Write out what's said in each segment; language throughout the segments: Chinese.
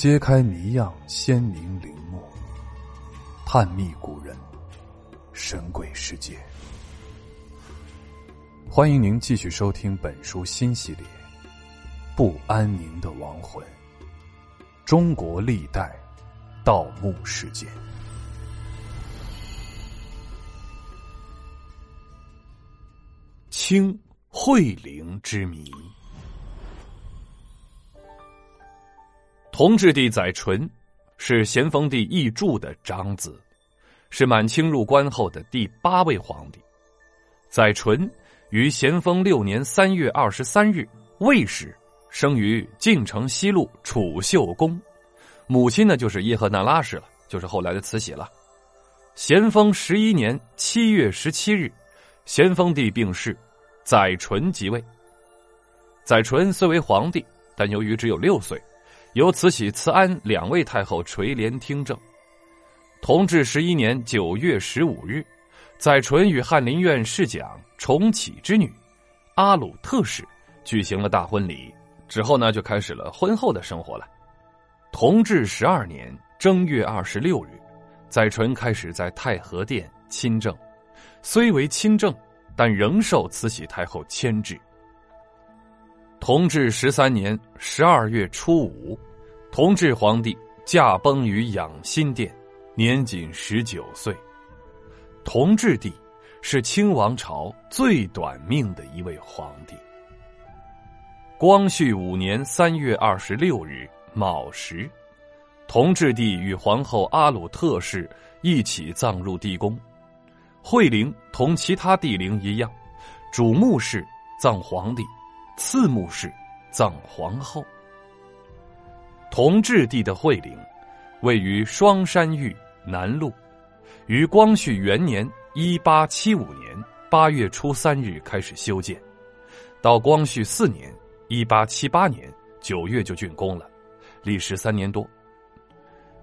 揭开谜样鲜明陵墓，探秘古人神鬼世界。欢迎您继续收听本书新系列《不安宁的亡魂：中国历代盗墓事件》。清惠陵之谜。同治帝载淳是咸丰帝奕柱的长子，是满清入关后的第八位皇帝。载淳于咸丰六年三月二十三日未时生于晋城西路储秀宫，母亲呢就是叶赫那拉氏了，就是后来的慈禧了。咸丰十一年七月十七日，咸丰帝病逝，载淳即位。载淳虽为皇帝，但由于只有六岁。由慈禧、慈安两位太后垂帘听政。同治十一年九月十五日，载淳与翰林院侍讲重启之女阿鲁特氏举行了大婚礼。之后呢，就开始了婚后的生活了。同治十二年正月二十六日，载淳开始在太和殿亲政，虽为亲政，但仍受慈禧太后牵制。同治十三年十二月初五，同治皇帝驾崩于养心殿，年仅十九岁。同治帝是清王朝最短命的一位皇帝。光绪五年三月二十六日卯时，同治帝与皇后阿鲁特氏一起葬入地宫。惠陵同其他帝陵一样，主墓室葬皇帝。次墓室葬皇后。同治帝的惠陵位于双山峪南路，于光绪元年（一八七五年）八月初三日开始修建，到光绪四年（一八七八年）九月就竣工了，历时三年多。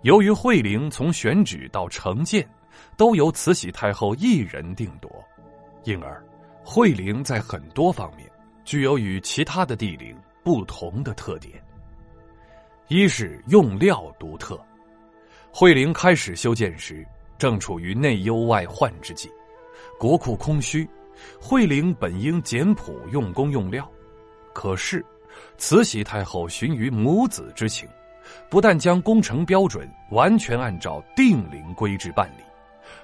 由于惠陵从选址到成建都由慈禧太后一人定夺，因而惠陵在很多方面。具有与其他的地陵不同的特点。一是用料独特。惠陵开始修建时，正处于内忧外患之际，国库空虚。惠陵本应简朴用工用料，可是慈禧太后循于母子之情，不但将工程标准完全按照定陵规制办理，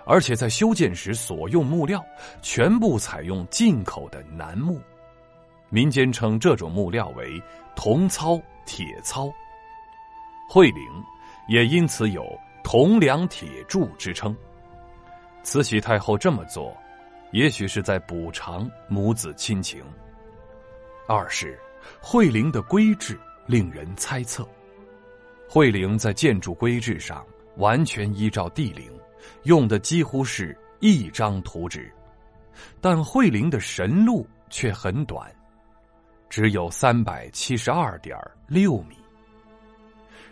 而且在修建时所用木料全部采用进口的楠木。民间称这种木料为铜糙、铁糙，惠陵也因此有铜梁铁柱之称。慈禧太后这么做，也许是在补偿母子亲情。二是惠陵的规制令人猜测，惠陵在建筑规制上完全依照地陵，用的几乎是一张图纸，但惠陵的神路却很短。只有三百七十二点六米，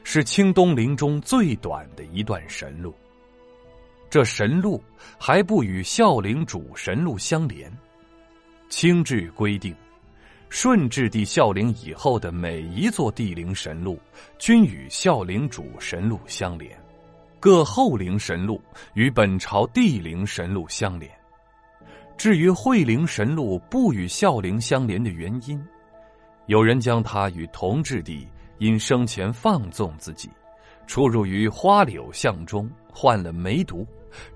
是清东陵中最短的一段神路。这神路还不与孝陵主神路相连。清制规定，顺治帝孝陵以后的每一座帝陵神路均与孝陵主神路相连，各后陵神路与本朝帝陵神路相连。至于惠陵神路不与孝陵相连的原因。有人将他与同治帝因生前放纵自己，出入于花柳巷中，患了梅毒，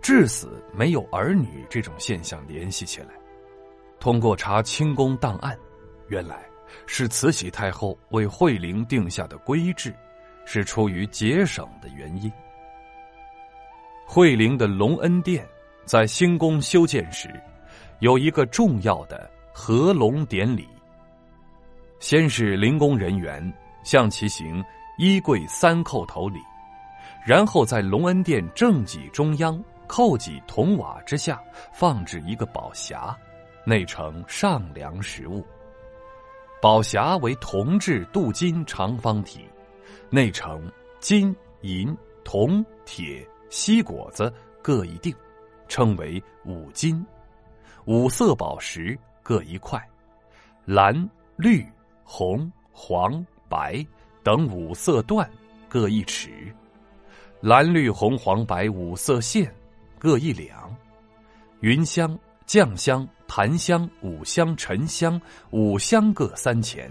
致死没有儿女这种现象联系起来。通过查清宫档案，原来是慈禧太后为惠陵定下的规制，是出于节省的原因。惠陵的隆恩殿在新宫修建时，有一个重要的合龙典礼。先是灵工人员向其行衣柜三叩头礼，然后在隆恩殿正脊中央叩脊铜瓦之下放置一个宝匣，内盛上梁实物。宝匣为铜制镀金长方体，内盛金银铜铁锡果子各一锭，称为五金。五色宝石各一块，蓝绿。红、黄、白等五色缎各一尺；蓝绿红黄白五色线各一两；云香、酱香、檀香、五香、沉香五香各三钱；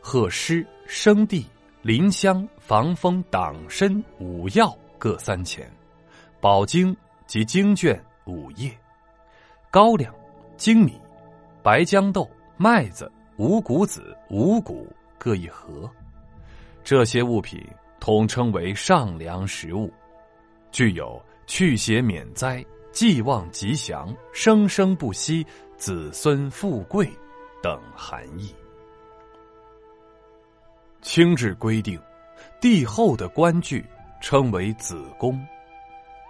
鹤诗、生地、林香、防风、党参五药各三钱；宝经及经卷五叶；高粱、精米、白豇豆、麦子、五谷子五谷各一盒。这些物品统称为上梁食物，具有去邪免灾、寄望吉祥、生生不息、子孙富贵等含义。清制规定，帝后的官具称为子宫，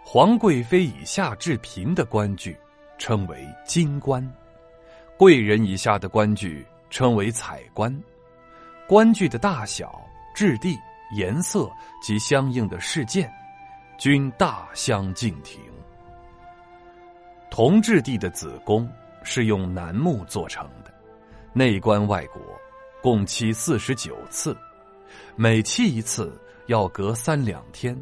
皇贵妃以下至嫔的官具称为金冠，贵人以下的官具称为彩冠，官具的大小。质地、颜色及相应的事件，均大相径庭。同治帝的子宫是用楠木做成的，内棺外椁，共漆四十九次，每漆一次要隔三两天，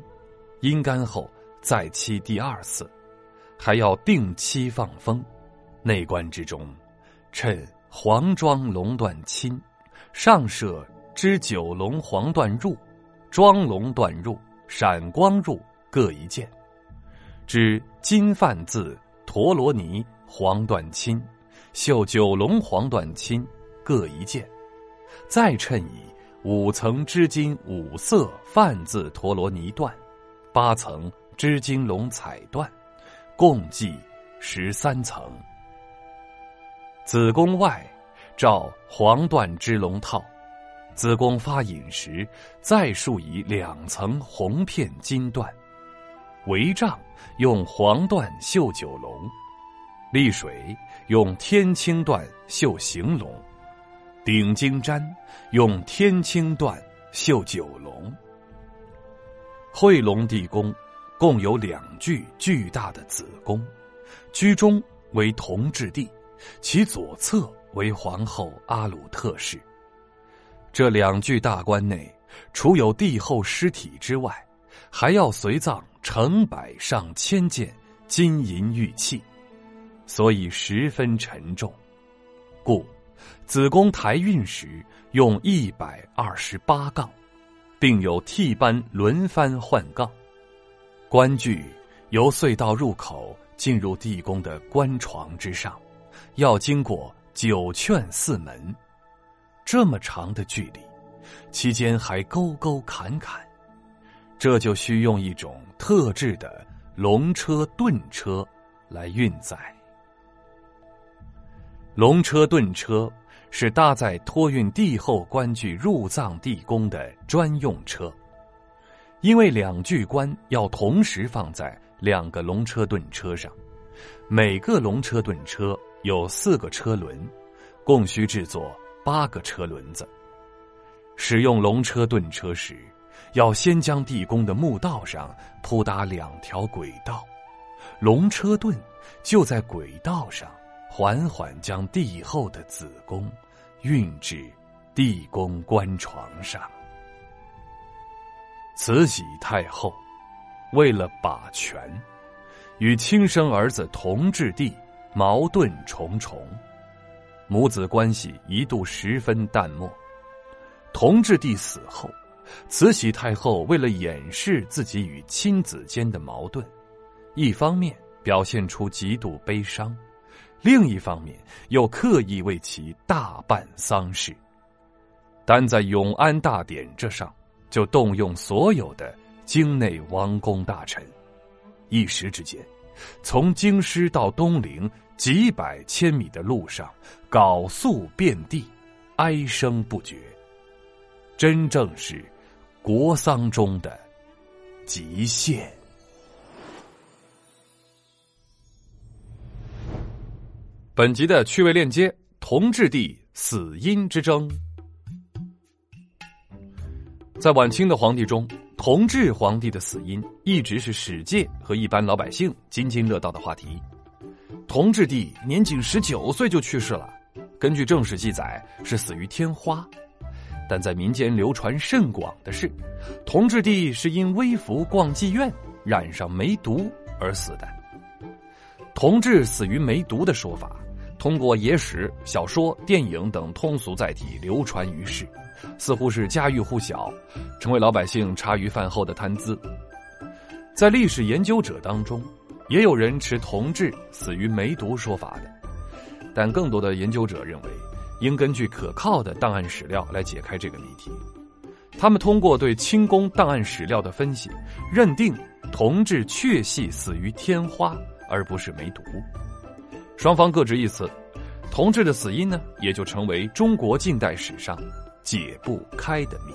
阴干后再漆第二次，还要定期放风。内棺之中，趁黄庄龙缎亲，上设。之九龙黄缎褥、庄龙缎褥、闪光褥各一件；织金范字陀罗尼黄缎亲、绣九龙黄缎亲各一件；再衬以五层织金五色范字陀罗尼缎、八层织金龙彩缎，共计十三层。子宫外罩黄缎织龙套。子宫发引时，再束以两层红片金缎；围帐用黄缎绣九龙；丽水用天青缎绣行龙；顶经毡用天青缎绣九龙。惠龙地宫共有两具巨大的子宫，居中为同治帝，其左侧为皇后阿鲁特氏。这两具大棺内，除有帝后尸体之外，还要随葬成百上千件金银玉器，所以十分沉重。故子宫抬运时用一百二十八杠，并有替班轮番换杠。棺具由隧道入口进入地宫的棺床之上，要经过九券四门。这么长的距离，期间还沟沟坎坎，这就需用一种特制的龙车盾车来运载。龙车盾车是搭载托运帝后官具入葬地宫的专用车，因为两具棺要同时放在两个龙车盾车上，每个龙车盾车有四个车轮，共需制作。八个车轮子。使用龙车盾车时，要先将地宫的墓道上铺搭两条轨道，龙车盾就在轨道上缓缓将帝后的子宫运至地宫棺床上。慈禧太后为了把权，与亲生儿子同治帝矛盾重重。母子关系一度十分淡漠。同治帝死后，慈禧太后为了掩饰自己与亲子间的矛盾，一方面表现出极度悲伤，另一方面又刻意为其大办丧事。单在永安大典这上，就动用所有的京内王公大臣，一时之间，从京师到东陵。几百千米的路上，缟素遍地，哀声不绝。真正是国丧中的极限。本集的趣味链接：同治帝死因之争。在晚清的皇帝中，同治皇帝的死因一直是史界和一般老百姓津津乐道的话题。同治帝年仅十九岁就去世了，根据正史记载是死于天花。但在民间流传甚广的是，同治帝是因微服逛妓院染上梅毒而死的。同治死于梅毒的说法，通过野史、小说、电影等通俗载体流传于世，似乎是家喻户晓，成为老百姓茶余饭后的谈资。在历史研究者当中，也有人持同治死于梅毒说法的，但更多的研究者认为，应根据可靠的档案史料来解开这个谜题。他们通过对清宫档案史料的分析，认定同治确系死于天花。而不是梅毒，双方各执一词，同志的死因呢，也就成为中国近代史上解不开的谜。